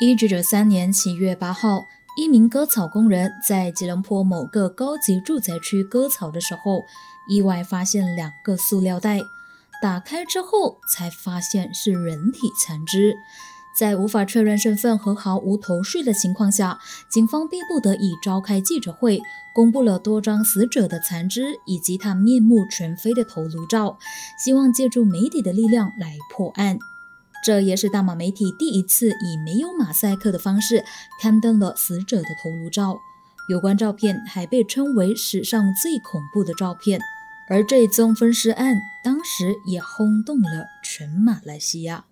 一九九三年七月八号，一名割草工人在吉隆坡某个高级住宅区割草的时候，意外发现两个塑料袋。打开之后，才发现是人体残肢。在无法确认身份和毫无头绪的情况下，警方逼不得已召开记者会，公布了多张死者的残肢以及他面目全非的头颅照，希望借助媒体的力量来破案。这也是大马媒体第一次以没有马赛克的方式刊登了死者的头颅照。有关照片还被称为史上最恐怖的照片。而这宗分尸案当时也轰动了全马来西亚。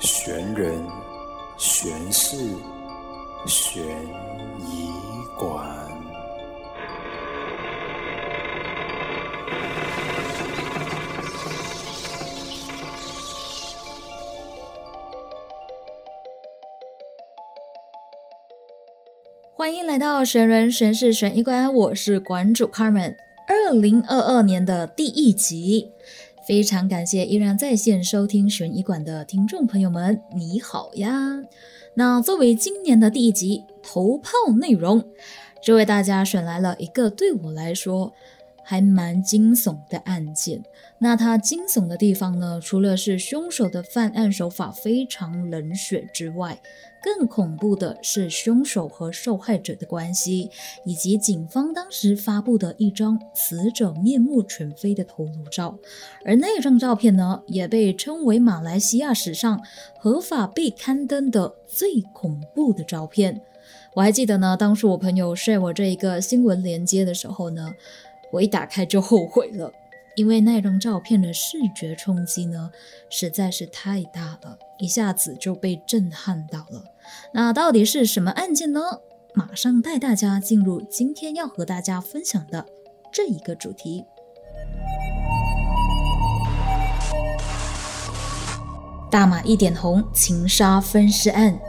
悬人、悬事、悬疑馆。欢迎来到神人神事神医馆，我是馆主 Carmen。二零二二年的第一集，非常感谢依然在线收听悬疑馆的听众朋友们，你好呀！那作为今年的第一集头炮内容，就为大家选来了一个对我来说。还蛮惊悚的案件。那它惊悚的地方呢？除了是凶手的犯案手法非常冷血之外，更恐怖的是凶手和受害者的关系，以及警方当时发布的一张死者面目全非的头颅照。而那张照片呢，也被称为马来西亚史上合法被刊登的最恐怖的照片。我还记得呢，当时我朋友 share 我这一个新闻连接的时候呢。我一打开就后悔了，因为那张照片的视觉冲击呢实在是太大了，一下子就被震撼到了。那到底是什么案件呢？马上带大家进入今天要和大家分享的这一个主题：大马一点红情杀分尸案。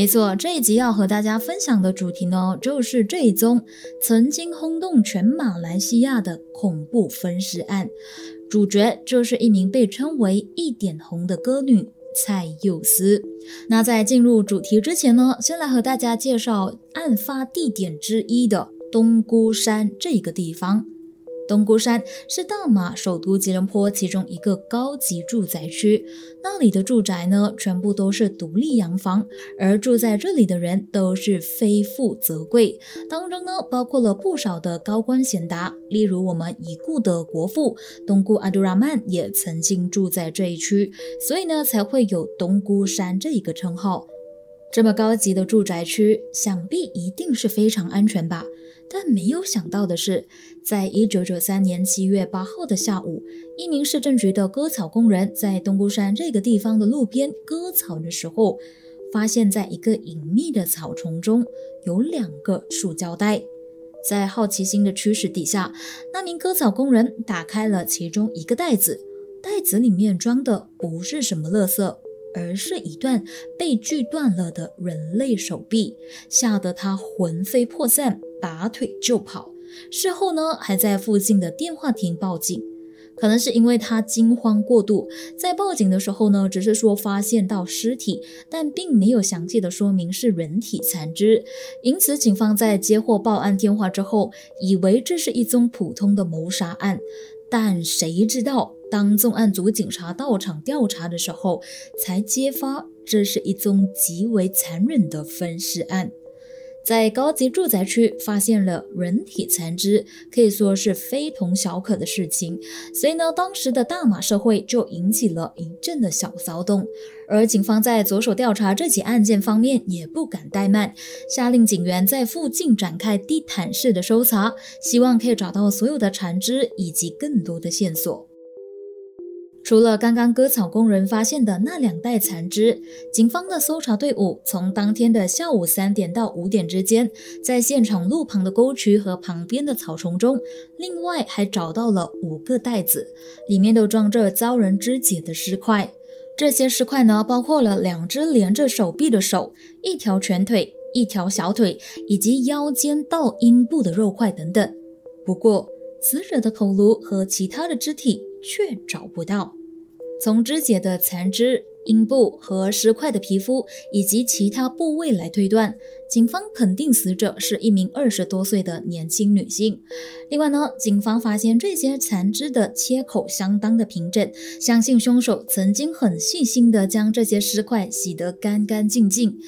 没错，这一集要和大家分享的主题呢，就是这一宗曾经轰动全马来西亚的恐怖分尸案。主角就是一名被称为“一点红”的歌女蔡佑思。那在进入主题之前呢，先来和大家介绍案发地点之一的东姑山这个地方。东姑山是大马首都吉隆坡其中一个高级住宅区，那里的住宅呢，全部都是独立洋房，而住在这里的人都是非富则贵，当中呢，包括了不少的高官显达，例如我们已故的国父东姑阿杜拉曼也曾经住在这一区，所以呢，才会有东姑山这一个称号。这么高级的住宅区，想必一定是非常安全吧？但没有想到的是，在一九九三年七月八号的下午，一名市政局的割草工人在东姑山这个地方的路边割草的时候，发现在一个隐秘的草丛中有两个塑胶袋。在好奇心的驱使底下，那名割草工人打开了其中一个袋子，袋子里面装的不是什么垃圾。而是一段被锯断了的人类手臂，吓得他魂飞魄散，拔腿就跑。事后呢，还在附近的电话亭报警。可能是因为他惊慌过度，在报警的时候呢，只是说发现到尸体，但并没有详细的说明是人体残肢。因此，警方在接获报案电话之后，以为这是一宗普通的谋杀案。但谁知道？当重案组警察到场调查的时候，才揭发这是一宗极为残忍的分尸案。在高级住宅区发现了人体残肢，可以说是非同小可的事情。所以呢，当时的大马社会就引起了一阵的小骚动。而警方在着手调查这起案件方面也不敢怠慢，下令警员在附近展开地毯式的搜查，希望可以找到所有的残肢以及更多的线索。除了刚刚割草工人发现的那两袋残肢，警方的搜查队伍从当天的下午三点到五点之间，在现场路旁的沟渠和旁边的草丛中，另外还找到了五个袋子，里面都装着遭人肢解的尸块。这些尸块呢，包括了两只连着手臂的手、一条全腿、一条小腿，以及腰间到阴部的肉块等等。不过，死者的头颅和其他的肢体却找不到。从肢解的残肢。阴部和尸块的皮肤以及其他部位来推断，警方肯定死者是一名二十多岁的年轻女性。另外呢，警方发现这些残肢的切口相当的平整，相信凶手曾经很细心的将这些尸块洗得干干净净。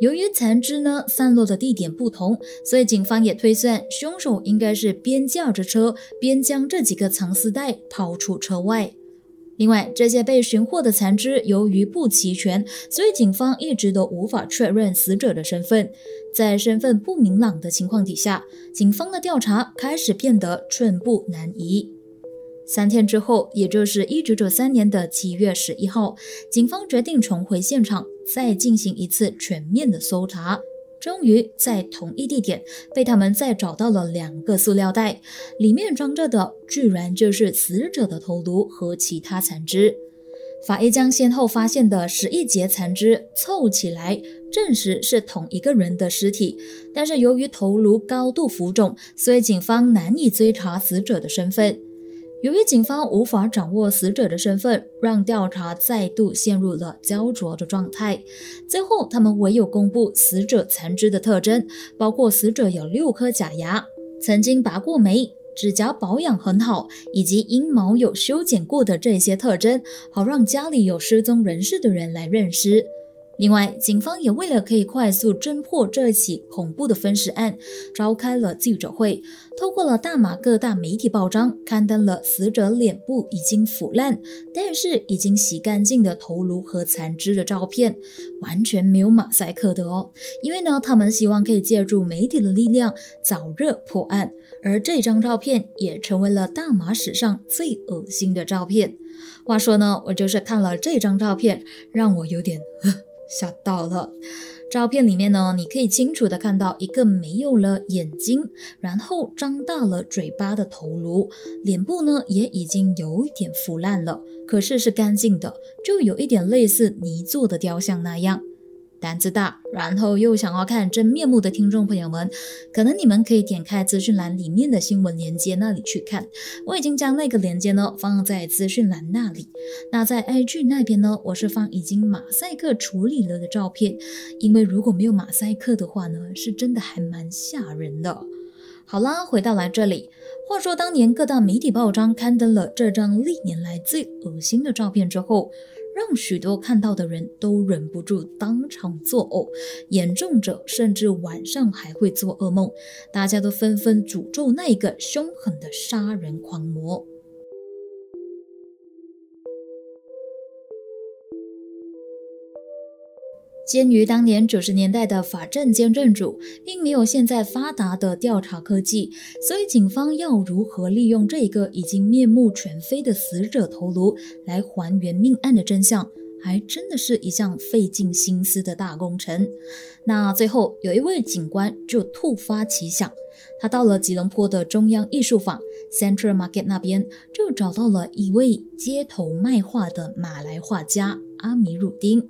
由于残肢呢散落的地点不同，所以警方也推算凶手应该是边驾着车边将这几个藏尸袋抛出车外。另外，这些被寻获的残肢由于不齐全，所以警方一直都无法确认死者的身份。在身份不明朗的情况底下，警方的调查开始变得寸步难移。三天之后，也就是一九九三年的七月十一号，警方决定重回现场，再进行一次全面的搜查。终于在同一地点被他们再找到了两个塑料袋，里面装着的居然就是死者的头颅和其他残肢。法医将先后发现的十一节残肢凑起来，证实是同一个人的尸体。但是由于头颅高度浮肿，所以警方难以追查死者的身份。由于警方无法掌握死者的身份，让调查再度陷入了焦灼的状态。最后，他们唯有公布死者残肢的特征，包括死者有六颗假牙，曾经拔过眉，指甲保养很好，以及阴毛有修剪过的这些特征，好让家里有失踪人士的人来认尸。另外，警方也为了可以快速侦破这起恐怖的分尸案，召开了记者会，透过了大马各大媒体报章刊登了死者脸部已经腐烂，但是已经洗干净的头颅和残肢的照片，完全没有马赛克的哦。因为呢，他们希望可以借助媒体的力量早日破案，而这张照片也成为了大马史上最恶心的照片。话说呢，我就是看了这张照片，让我有点。吓到了！照片里面呢，你可以清楚的看到一个没有了眼睛，然后张大了嘴巴的头颅，脸部呢也已经有一点腐烂了，可是是干净的，就有一点类似泥做的雕像那样。胆子大，然后又想要看真面目的听众朋友们，可能你们可以点开资讯栏里面的新闻链接那里去看。我已经将那个链接呢放在资讯栏那里。那在 IG 那边呢，我是放已经马赛克处理了的照片，因为如果没有马赛克的话呢，是真的还蛮吓人的。好啦，回到来这里，话说当年各大媒体报章刊登了这张历年来最恶心的照片之后。让许多看到的人都忍不住当场作呕，严重者甚至晚上还会做噩梦。大家都纷纷诅咒那个凶狠的杀人狂魔。鉴于当年九十年代的法政监政主并没有现在发达的调查科技，所以警方要如何利用这个已经面目全非的死者头颅来还原命案的真相，还真的是一项费尽心思的大工程。那最后有一位警官就突发奇想，他到了吉隆坡的中央艺术坊 Central Market 那边，就找到了一位街头卖画的马来画家阿米鲁丁。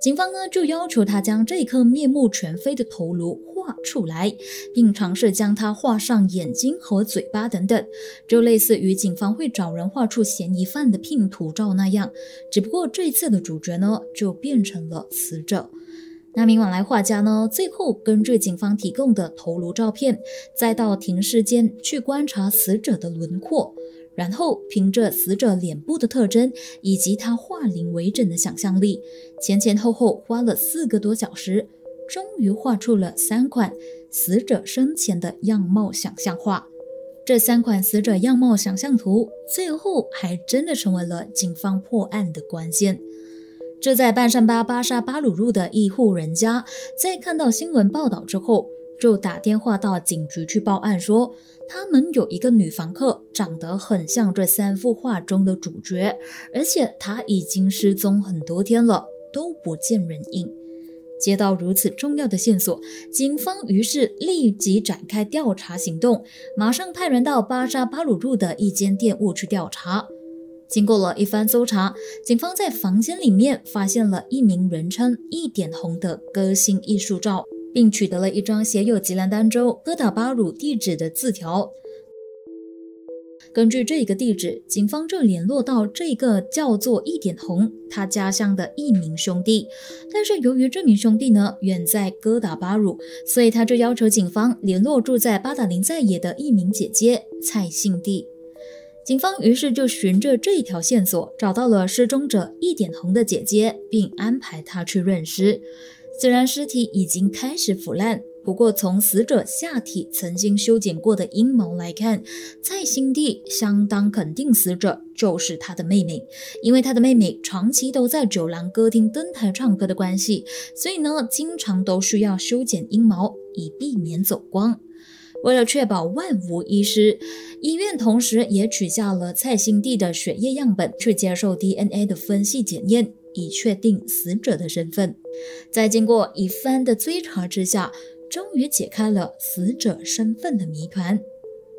警方呢就要求他将这颗面目全非的头颅画出来，并尝试将它画上眼睛和嘴巴等等，就类似于警方会找人画出嫌疑犯的拼图照那样。只不过这次的主角呢就变成了死者。那名往来画家呢最后根据警方提供的头颅照片，再到停尸间去观察死者的轮廓。然后凭着死者脸部的特征以及他化零为整的想象力，前前后后花了四个多小时，终于画出了三款死者生前的样貌想象画。这三款死者样貌想象图，最后还真的成为了警方破案的关键。这在半山巴巴沙巴鲁路的一户人家，在看到新闻报道之后，就打电话到警局去报案说。他们有一个女房客，长得很像这三幅画中的主角，而且她已经失踪很多天了，都不见人影。接到如此重要的线索，警方于是立即展开调查行动，马上派人到巴沙巴鲁路的一间店屋去调查。经过了一番搜查，警方在房间里面发现了一名人称“一点红”的歌星艺术照，并取得了一张写有吉兰丹州哥打巴鲁地址的字条。根据这个地址，警方就联络到这个叫做一点红他家乡的一名兄弟。但是由于这名兄弟呢远在哥打巴鲁，所以他就要求警方联络住在巴达林在野的一名姐姐蔡信娣。警方于是就循着这一条线索，找到了失踪者一点红的姐姐，并安排她去认尸。虽然尸体已经开始腐烂。不过，从死者下体曾经修剪过的阴毛来看，蔡新娣相当肯定死者就是他的妹妹，因为他的妹妹长期都在酒廊歌厅登台唱歌的关系，所以呢，经常都需要修剪阴毛以避免走光。为了确保万无一失，医院同时也取下了蔡新娣的血液样本，去接受 DNA 的分析检验，以确定死者的身份。在经过一番的追查之下，终于解开了死者身份的谜团。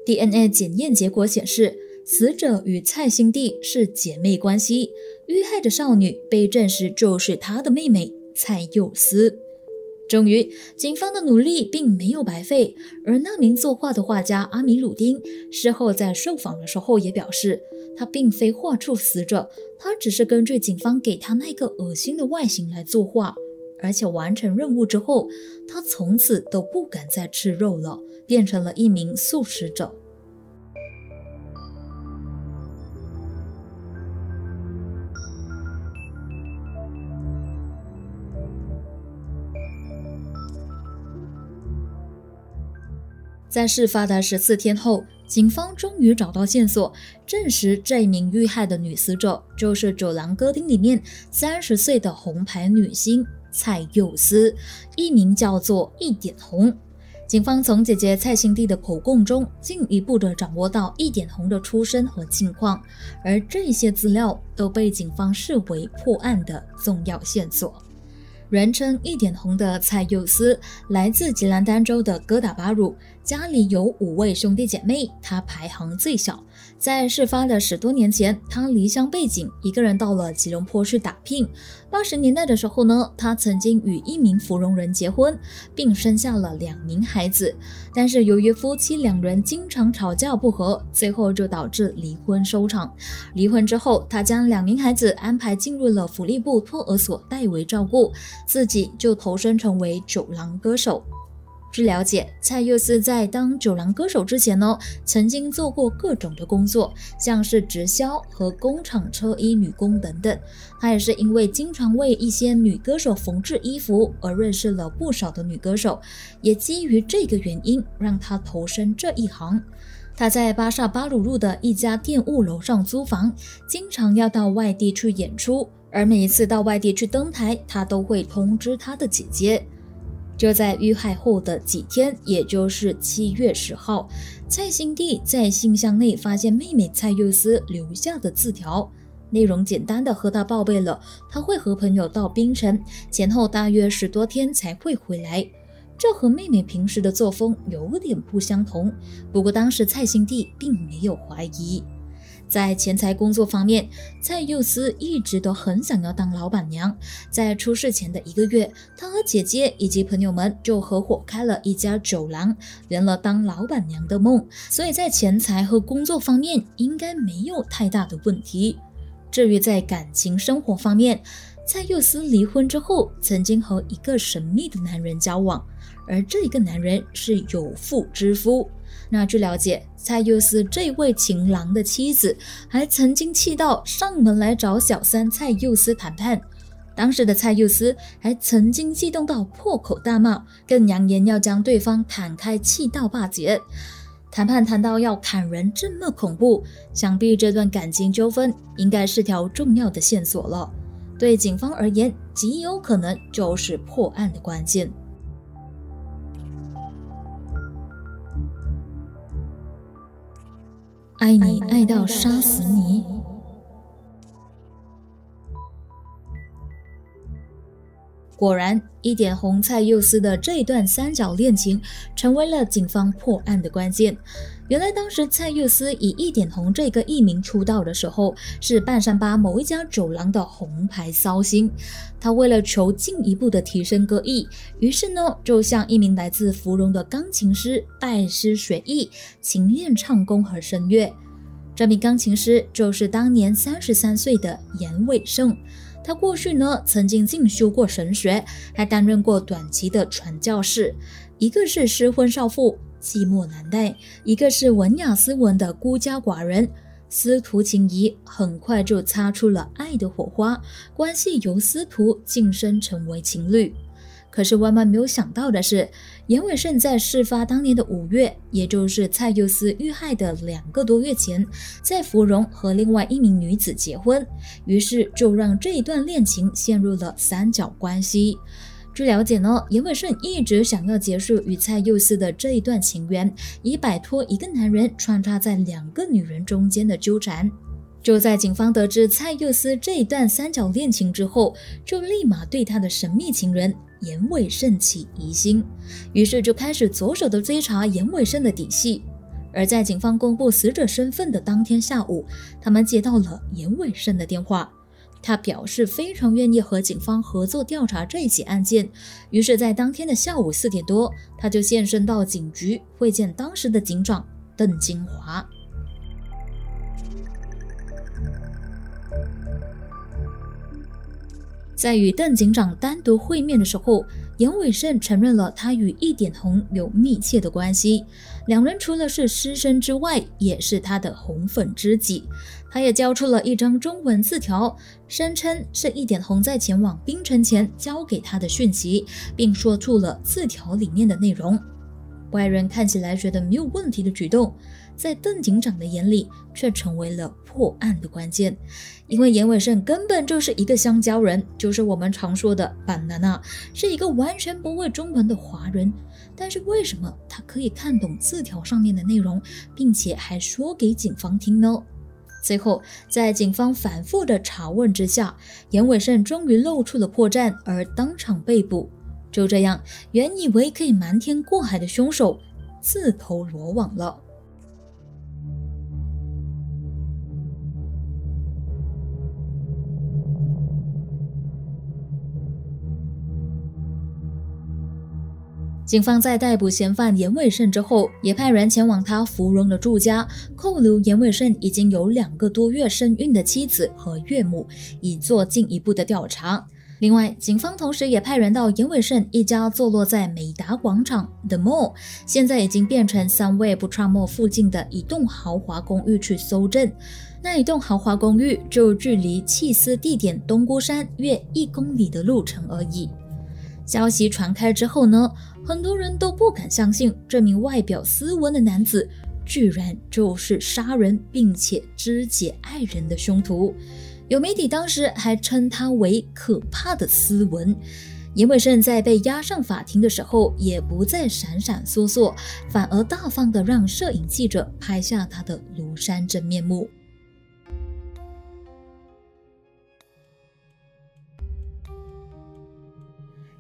DNA 检验结果显示，死者与蔡新娣是姐妹关系，遇害的少女被证实就是她的妹妹蔡佑思。终于，警方的努力并没有白费。而那名作画的画家阿米鲁丁事后在受访的时候也表示，他并非画出死者，他只是根据警方给他那个恶心的外形来作画。而且完成任务之后，他从此都不敢再吃肉了，变成了一名素食者。在事发的十四天后，警方终于找到线索，证实这名遇害的女死者就是酒廊歌厅里面三十岁的红牌女星。蔡佑思，艺名叫做一点红。警方从姐姐蔡新娣的口供中，进一步的掌握到一点红的出身和近况，而这些资料都被警方视为破案的重要线索。人称一点红的蔡佑思，来自吉兰丹州的哥打巴鲁，家里有五位兄弟姐妹，他排行最小。在事发的十多年前，他离乡背井，一个人到了吉隆坡去打拼。八十年代的时候呢，他曾经与一名芙蓉人结婚，并生下了两名孩子。但是由于夫妻两人经常吵架不和，最后就导致离婚收场。离婚之后，他将两名孩子安排进入了福利部托儿所代为照顾，自己就投身成为酒廊歌手。据了解，蔡佑思在当酒廊歌手之前呢，曾经做过各种的工作，像是直销和工厂车衣女工等等。他也是因为经常为一些女歌手缝制衣服而认识了不少的女歌手，也基于这个原因让他投身这一行。他在巴萨巴鲁路的一家店务楼上租房，经常要到外地去演出，而每一次到外地去登台，他都会通知他的姐姐。就在遇害后的几天，也就是七月十号，蔡新娣在信箱内发现妹妹蔡佑思留下的字条，内容简单的和她报备了，她会和朋友到槟城，前后大约十多天才会回来。这和妹妹平时的作风有点不相同。不过当时蔡新娣并没有怀疑。在钱财工作方面，蔡佑思一直都很想要当老板娘。在出事前的一个月，她和姐姐以及朋友们就合伙开了一家酒廊，圆了当老板娘的梦。所以在钱财和工作方面，应该没有太大的问题。至于在感情生活方面，蔡佑思离婚之后，曾经和一个神秘的男人交往，而这个男人是有妇之夫。那据了解，蔡佑思这位情郎的妻子还曾经气到上门来找小三蔡佑思谈判。当时的蔡佑思还曾经激动到破口大骂，更扬言要将对方砍开，气到霸绝。谈判谈到要砍人这么恐怖，想必这段感情纠纷应该是条重要的线索了。对警方而言，极有可能就是破案的关键。爱你爱到杀死你。果然，一点红菜幼丝的这一段三角恋情成为了警方破案的关键。原来当时蔡佑思以一点红这个艺名出道的时候，是半山巴某一家酒廊的红牌骚星。他为了求进一步的提升歌艺，于是呢就向一名来自芙蓉的钢琴师拜师学艺，勤练唱功和声乐。这名钢琴师就是当年三十三岁的严伟胜。他过去呢曾经进修过神学，还担任过短期的传教士。一个是失婚少妇。寂寞难耐，一个是文雅斯文的孤家寡人，司徒情谊很快就擦出了爱的火花，关系由司徒晋升成为情侣。可是万万没有想到的是，严伟胜在事发当年的五月，也就是蔡佑思遇害的两个多月前，在芙蓉和另外一名女子结婚，于是就让这一段恋情陷入了三角关系。据了解呢，严伟胜一直想要结束与蔡佑思的这一段情缘，以摆脱一个男人穿插在两个女人中间的纠缠。就在警方得知蔡佑思这一段三角恋情之后，就立马对他的神秘情人严伟胜起疑心，于是就开始着手的追查严伟胜的底细。而在警方公布死者身份的当天下午，他们接到了严伟胜的电话。他表示非常愿意和警方合作调查这起案件，于是，在当天的下午四点多，他就现身到警局会见当时的警长邓金华。在与邓警长单独会面的时候，严伟胜承认了他与易点红有密切的关系，两人除了是师生之外，也是他的红粉知己。他也交出了一张中文字条，声称是一点红在前往冰城前交给他的讯息，并说出了字条里面的内容。外人看起来觉得没有问题的举动，在邓警长的眼里却成为了破案的关键。因为严伟胜根本就是一个香蕉人，就是我们常说的板娜娜，是一个完全不会中文的华人。但是为什么他可以看懂字条上面的内容，并且还说给警方听呢？最后，在警方反复的查问之下，严伟胜终于露出了破绽，而当场被捕。就这样，原以为可以瞒天过海的凶手，自投罗网了。警方在逮捕嫌犯严伟胜之后，也派人前往他芙蓉的住家，扣留严伟胜已经有两个多月身孕的妻子和岳母，以做进一步的调查。另外，警方同时也派人到严伟胜一家坐落在美达广场的 Mall，现在已经变成三位不穿 Mall 附近的一栋豪华公寓去搜证。那一栋豪华公寓就距离弃尸地点东姑山约一公里的路程而已。消息传开之后呢，很多人都不敢相信这名外表斯文的男子，居然就是杀人并且肢解爱人的凶徒。有媒体当时还称他为可怕的斯文。严伟胜在被押上法庭的时候，也不再闪闪烁烁，反而大方的让摄影记者拍下他的庐山真面目。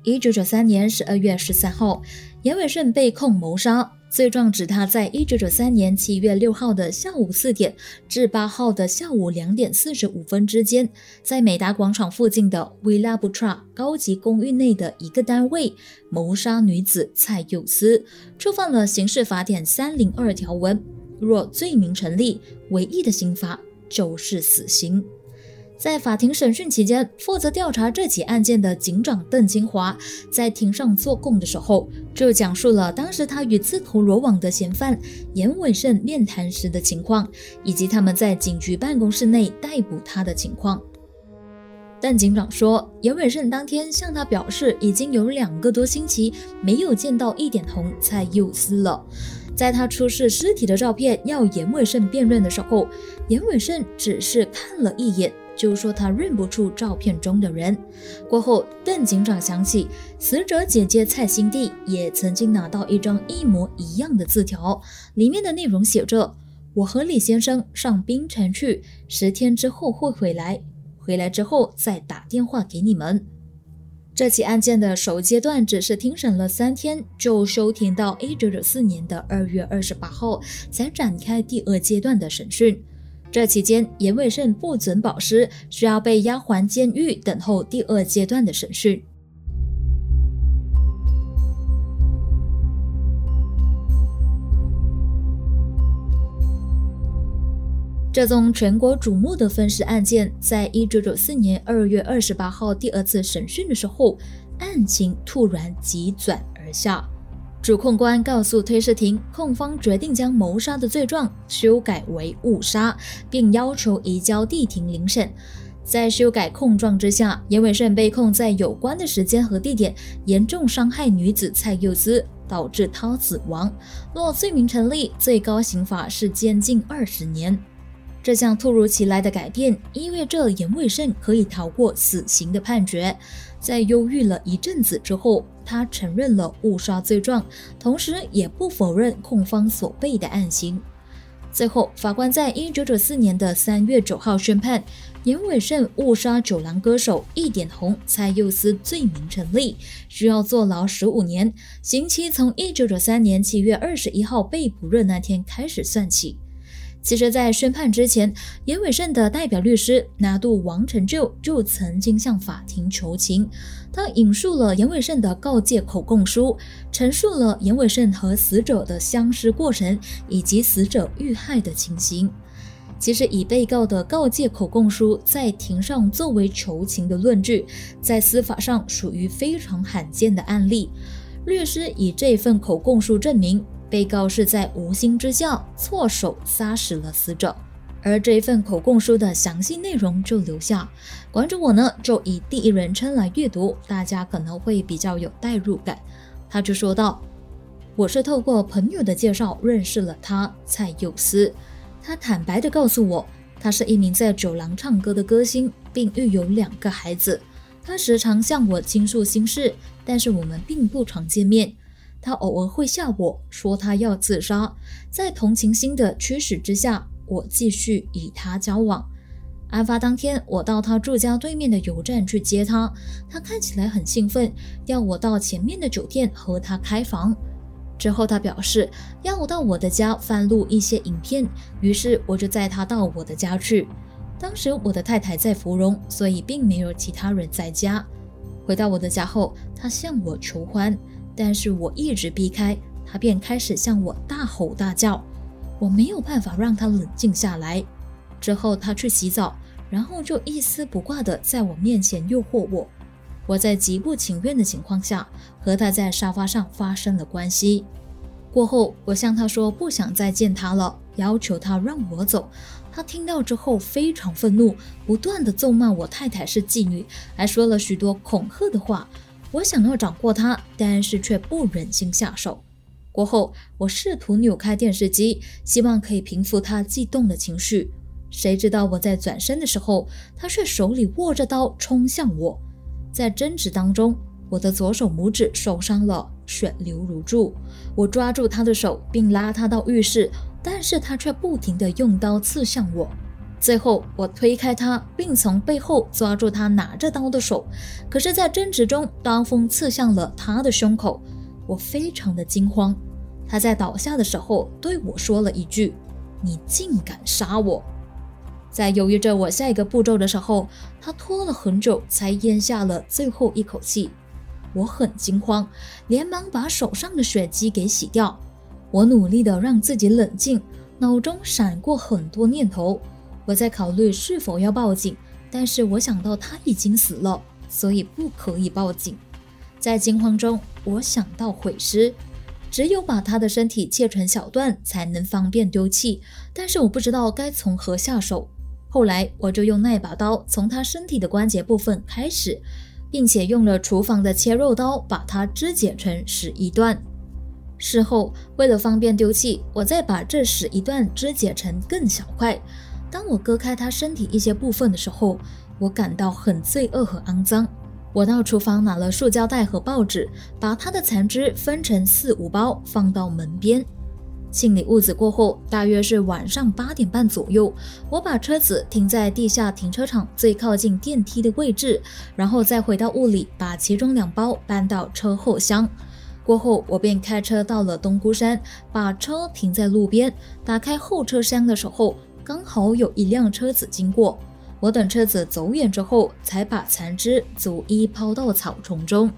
一九九三年十二月十三号，严伟胜被控谋杀，罪状指他在一九九三年七月六号的下午四点至八号的下午两点四十五分之间，在美达广场附近的 Villa Butra 高级公寓内的一个单位谋杀女子蔡佑思，触犯了刑事法典三零二条文。若罪名成立，唯一的刑罚就是死刑。在法庭审讯期间，负责调查这起案件的警长邓金华在庭上作供的时候，就讲述了当时他与自投罗网的嫌犯严伟胜面谈时的情况，以及他们在警局办公室内逮捕他的情况。邓警长说，严伟胜当天向他表示，已经有两个多星期没有见到一点红蔡佑思了。在他出示尸体的照片要严伟胜辨认的时候，严伟胜只是看了一眼。就说他认不出照片中的人。过后，邓警长想起死者姐姐蔡新娣也曾经拿到一张一模一样的字条，里面的内容写着：“我和李先生上冰城去，十天之后会回来，回来之后再打电话给你们。”这起案件的首阶段只是庭审了三天，就休庭到一九九四年的二月二十八号才展开第二阶段的审讯。这期间，严伟胜不准保释，需要被押还监狱等候第二阶段的审讯。这宗全国瞩目的分尸案件，在一九九四年二月二十八号第二次审讯的时候，案情突然急转而下。主控官告诉推事庭，控方决定将谋杀的罪状修改为误杀，并要求移交地庭聆审。在修改控状之下，严伟胜被控在有关的时间和地点严重伤害女子蔡佑姿，导致她死亡。若罪名成立，最高刑罚是监禁二十年。这项突如其来的改变意味着严伟胜可以逃过死刑的判决。在犹豫了一阵子之后，他承认了误杀罪状，同时也不否认控方所背的案情。最后，法官在一九九四年的三月九号宣判，严伟胜误杀九郎歌手一点红、蔡佑思罪名成立，需要坐牢十五年，刑期从一九九三年七月二十一号被捕日那天开始算起。其实，在宣判之前，严伟胜的代表律师拿度王成就就曾经向法庭求情。他引述了严伟胜的告诫口供书，陈述了严伟胜和死者的相识过程以及死者遇害的情形。其实，以被告的告诫口供书在庭上作为求情的论据，在司法上属于非常罕见的案例。律师以这份口供书证明。被告是在无心之下错手杀死了死者，而这一份口供书的详细内容就留下。关注我呢，就以第一人称来阅读，大家可能会比较有代入感。他就说道：“我是透过朋友的介绍认识了他，蔡佑思。他坦白的告诉我，他是一名在酒廊唱歌的歌星，并育有两个孩子。他时常向我倾诉心事，但是我们并不常见面。”他偶尔会吓我说他要自杀，在同情心的驱使之下，我继续与他交往。案发当天，我到他住家对面的油站去接他，他看起来很兴奋，要我到前面的酒店和他开房。之后，他表示要我到我的家翻录一些影片，于是我就载他到我的家去。当时我的太太在芙蓉，所以并没有其他人在家。回到我的家后，他向我求欢。但是我一直避开他，便开始向我大吼大叫。我没有办法让他冷静下来。之后他去洗澡，然后就一丝不挂的在我面前诱惑我。我在极不情愿的情况下和他在沙发上发生了关系。过后我向他说不想再见他了，要求他让我走。他听到之后非常愤怒，不断的咒骂我太太是妓女，还说了许多恐吓的话。我想要掌过他，但是却不忍心下手。过后，我试图扭开电视机，希望可以平复他激动的情绪。谁知道我在转身的时候，他却手里握着刀冲向我。在争执当中，我的左手拇指受伤了，血流如注。我抓住他的手，并拉他到浴室，但是他却不停地用刀刺向我。最后，我推开他，并从背后抓住他拿着刀的手。可是，在争执中，刀锋刺向了他的胸口。我非常的惊慌。他在倒下的时候对我说了一句：“你竟敢杀我！”在犹豫着我下一个步骤的时候，他拖了很久才咽下了最后一口气。我很惊慌，连忙把手上的血迹给洗掉。我努力的让自己冷静，脑中闪过很多念头。我在考虑是否要报警，但是我想到他已经死了，所以不可以报警。在惊慌中，我想到毁尸，只有把他的身体切成小段才能方便丢弃。但是我不知道该从何下手。后来我就用那把刀从他身体的关节部分开始，并且用了厨房的切肉刀把它肢解成十一段。事后为了方便丢弃，我再把这十一段肢解成更小块。当我割开他身体一些部分的时候，我感到很罪恶和肮脏。我到厨房拿了塑胶袋和报纸，把他的残肢分成四五包，放到门边。清理屋子过后，大约是晚上八点半左右，我把车子停在地下停车场最靠近电梯的位置，然后再回到屋里，把其中两包搬到车后箱。过后，我便开车到了东姑山，把车停在路边。打开后车厢的时候，刚好有一辆车子经过。我等车子走远之后，才把残肢逐一抛到草丛中。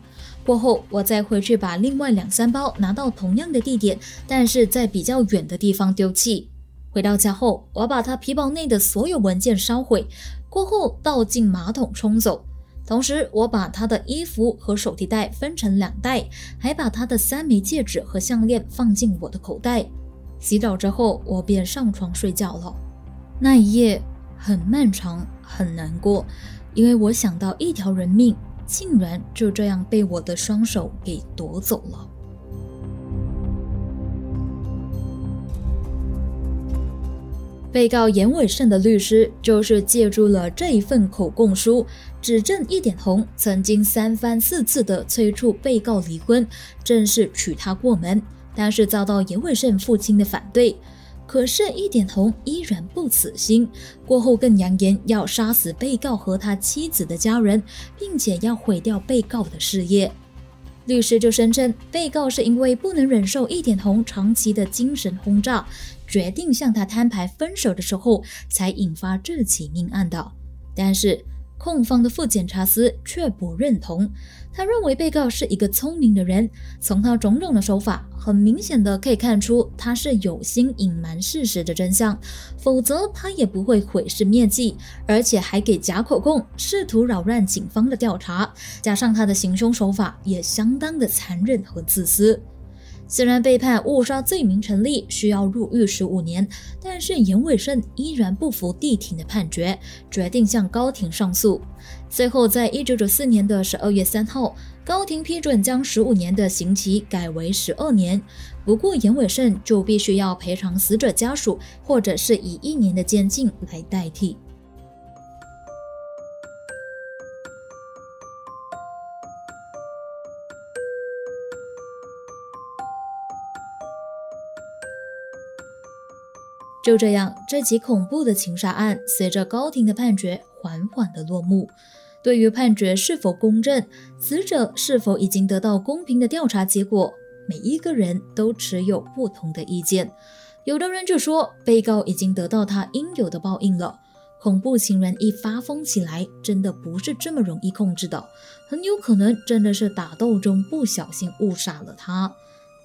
过后，我再回去把另外两三包拿到同样的地点，但是在比较远的地方丢弃。回到家后，我把他皮包内的所有文件烧毁，过后倒进马桶冲走。同时，我把他的衣服和手提袋分成两袋，还把他的三枚戒指和项链放进我的口袋。洗澡之后，我便上床睡觉了。那一夜很漫长，很难过，因为我想到一条人命。竟然就这样被我的双手给夺走了。被告严伟胜的律师就是借助了这一份口供书，指证一点红曾经三番四次的催促被告离婚，正式娶她过门，但是遭到严伟胜父亲的反对。可是，一点红依然不死心，过后更扬言要杀死被告和他妻子的家人，并且要毁掉被告的事业。律师就声称，被告是因为不能忍受一点红长期的精神轰炸，决定向他摊牌分手的时候，才引发这起命案的。但是，控方的副检察司却不认同，他认为被告是一个聪明的人，从他种种的手法，很明显的可以看出他是有心隐瞒事实的真相，否则他也不会毁尸灭迹，而且还给假口供，试图扰乱警方的调查，加上他的行凶手法也相当的残忍和自私。虽然被判误杀罪名成立，需要入狱十五年，但是严伟胜依然不服地庭的判决，决定向高庭上诉。最后，在一九九四年的十二月三号，高庭批准将十五年的刑期改为十二年。不过，严伟胜就必须要赔偿死者家属，或者是以一年的监禁来代替。就这样，这起恐怖的情杀案随着高庭的判决缓缓的落幕。对于判决是否公正，死者是否已经得到公平的调查结果，每一个人都持有不同的意见。有的人就说，被告已经得到他应有的报应了。恐怖情人一发疯起来，真的不是这么容易控制的，很有可能真的是打斗中不小心误杀了他。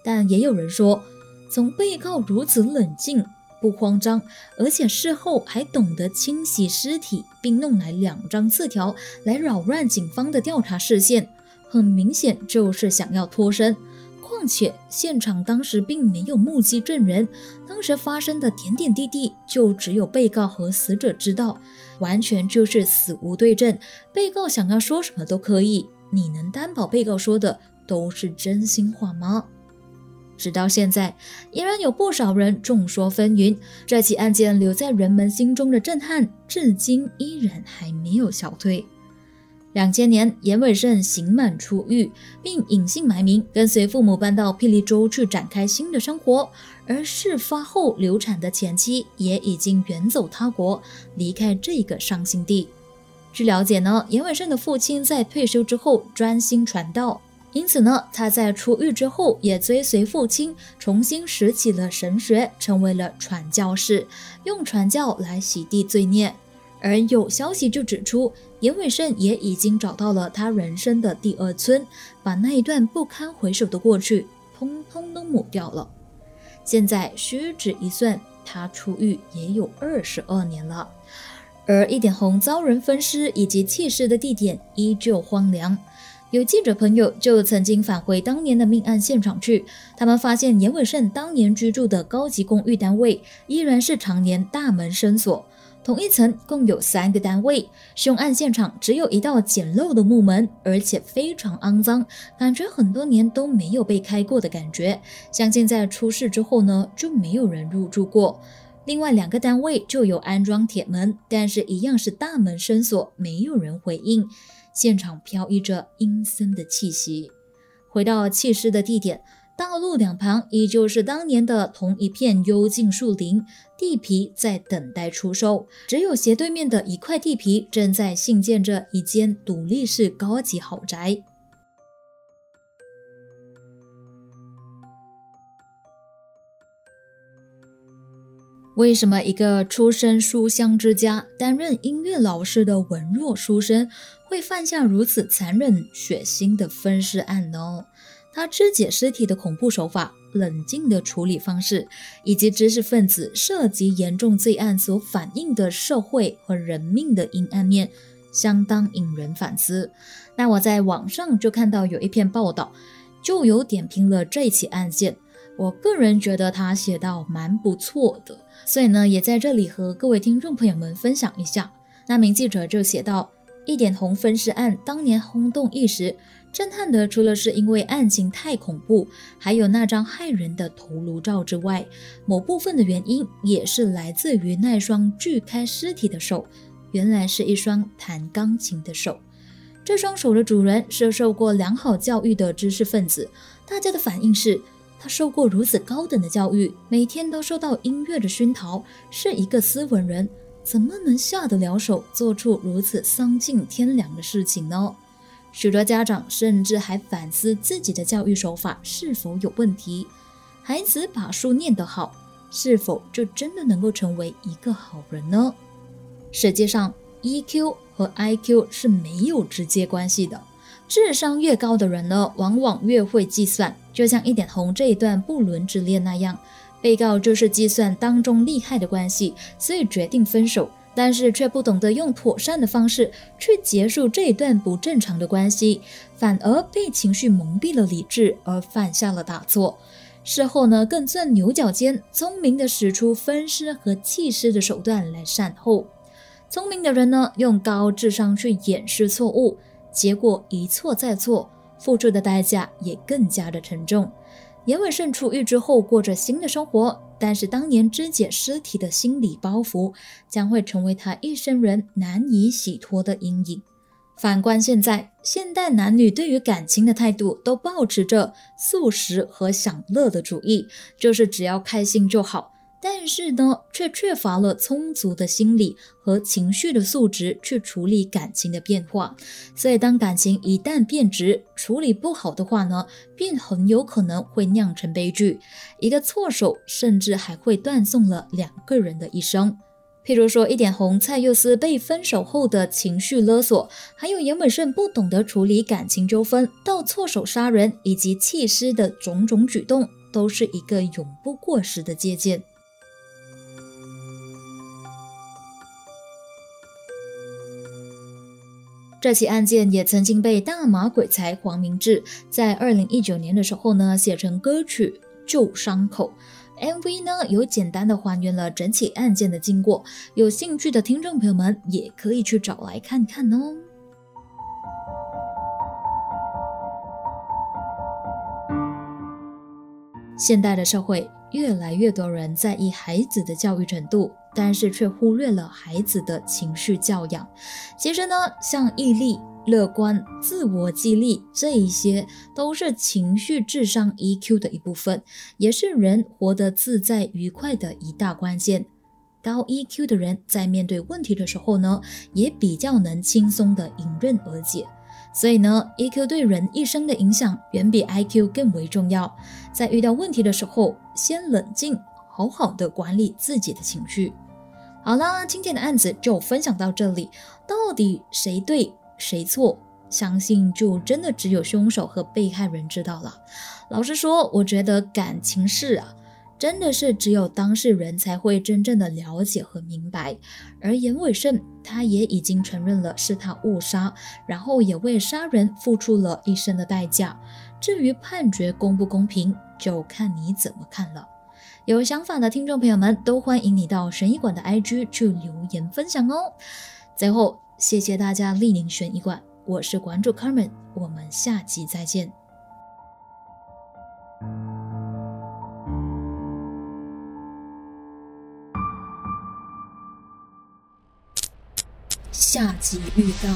但也有人说，从被告如此冷静。不慌张，而且事后还懂得清洗尸体，并弄来两张字条来扰乱警方的调查视线，很明显就是想要脱身。况且现场当时并没有目击证人，当时发生的点点滴滴就只有被告和死者知道，完全就是死无对证。被告想要说什么都可以，你能担保被告说的都是真心话吗？直到现在，依然有不少人众说纷纭。这起案件留在人们心中的震撼，至今依然还没有消退。两千年，严伟胜刑满出狱，并隐姓埋名，跟随父母搬到霹雳州去展开新的生活。而事发后流产的前妻也已经远走他国，离开这个伤心地。据了解呢，严伟胜的父亲在退休之后专心传道。因此呢，他在出狱之后也追随父亲，重新拾起了神学，成为了传教士，用传教来洗涤罪孽。而有消息就指出，严伟胜也已经找到了他人生的第二春，把那一段不堪回首的过去通通都抹掉了。现在屈指一算，他出狱也有二十二年了，而一点红遭人分尸以及弃尸的地点依旧荒凉。有记者朋友就曾经返回当年的命案现场去，他们发现严伟胜当年居住的高级公寓单位依然是常年大门深锁，同一层共有三个单位。凶案现场只有一道简陋的木门，而且非常肮脏，感觉很多年都没有被开过的感觉。相信在出事之后呢，就没有人入住过。另外两个单位就有安装铁门，但是一样是大门深锁，没有人回应。现场飘溢着阴森的气息。回到弃尸的地点，道路两旁依旧是当年的同一片幽静树林，地皮在等待出售。只有斜对面的一块地皮正在兴建着一间独立式高级豪宅。为什么一个出身书香之家、担任音乐老师的文弱书生会犯下如此残忍血腥的分尸案呢？他肢解尸体的恐怖手法、冷静的处理方式，以及知识分子涉及严重罪案所反映的社会和人命的阴暗面，相当引人反思。那我在网上就看到有一篇报道，就有点评了这起案件。我个人觉得他写到蛮不错的，所以呢，也在这里和各位听众朋友们分享一下。那名记者就写到，一点红分尸案当年轰动一时。震撼的除了是因为案情太恐怖，还有那张骇人的头颅照之外，某部分的原因也是来自于那双锯开尸体的手，原来是一双弹钢琴的手。这双手的主人是受过良好教育的知识分子，大家的反应是，他受过如此高等的教育，每天都受到音乐的熏陶，是一个斯文人，怎么能下得了手，做出如此丧尽天良的事情呢？许多家长甚至还反思自己的教育手法是否有问题。孩子把书念得好，是否就真的能够成为一个好人呢？实际上，EQ 和 IQ 是没有直接关系的。智商越高的人呢，往往越会计算。就像一点红这一段不伦之恋那样，被告就是计算当中利害的关系，所以决定分手。但是却不懂得用妥善的方式去结束这一段不正常的关系，反而被情绪蒙蔽了理智，而犯下了大错。事后呢，更钻牛角尖，聪明的使出分尸和弃尸的手段来善后。聪明的人呢，用高智商去掩饰错误，结果一错再错，付出的代价也更加的沉重。严伟胜出狱之后，过着新的生活。但是当年肢解尸体的心理包袱，将会成为他一生人难以洗脱的阴影。反观现在，现代男女对于感情的态度，都保持着素食和享乐的主义，就是只要开心就好。但是呢，却缺乏了充足的心理和情绪的素质去处理感情的变化。所以，当感情一旦变质，处理不好的话呢，便很有可能会酿成悲剧。一个错手，甚至还会断送了两个人的一生。譬如说，一点红蔡佑思被分手后的情绪勒索，还有严伟胜不懂得处理感情纠纷，到错手杀人以及弃尸的种种举动，都是一个永不过时的借鉴。这起案件也曾经被大马鬼才黄明志在二零一九年的时候呢写成歌曲《旧伤口》，MV 呢有简单的还原了整起案件的经过，有兴趣的听众朋友们也可以去找来看看哦。现代的社会，越来越多人在意孩子的教育程度。但是却忽略了孩子的情绪教养。其实呢，像毅力、乐观、自我激励这一些，都是情绪智商 EQ 的一部分，也是人活得自在愉快的一大关键。高 EQ 的人在面对问题的时候呢，也比较能轻松的迎刃而解。所以呢，EQ 对人一生的影响远比 IQ 更为重要。在遇到问题的时候，先冷静，好好的管理自己的情绪。好啦，今天的案子就分享到这里。到底谁对谁错？相信就真的只有凶手和被害人知道了。老实说，我觉得感情事啊，真的是只有当事人才会真正的了解和明白。而严伟胜，他也已经承认了是他误杀，然后也为杀人付出了一生的代价。至于判决公不公平，就看你怎么看了。有想法的听众朋友们，都欢迎你到悬疑馆的 IG 去留言分享哦。最后，谢谢大家莅临悬疑馆，我是馆主 Carmen，我们下集再见。下集预告。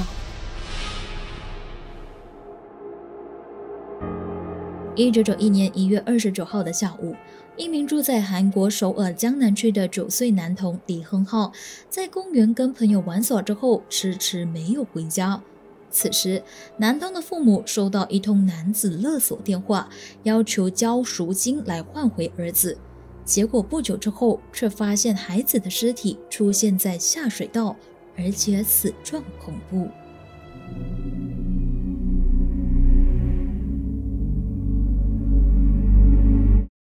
一九九一年一月二十九号的下午，一名住在韩国首尔江南区的九岁男童李亨浩，在公园跟朋友玩耍之后，迟迟没有回家。此时，男童的父母收到一通男子勒索电话，要求交赎金来换回儿子。结果不久之后，却发现孩子的尸体出现在下水道，而且死状恐怖。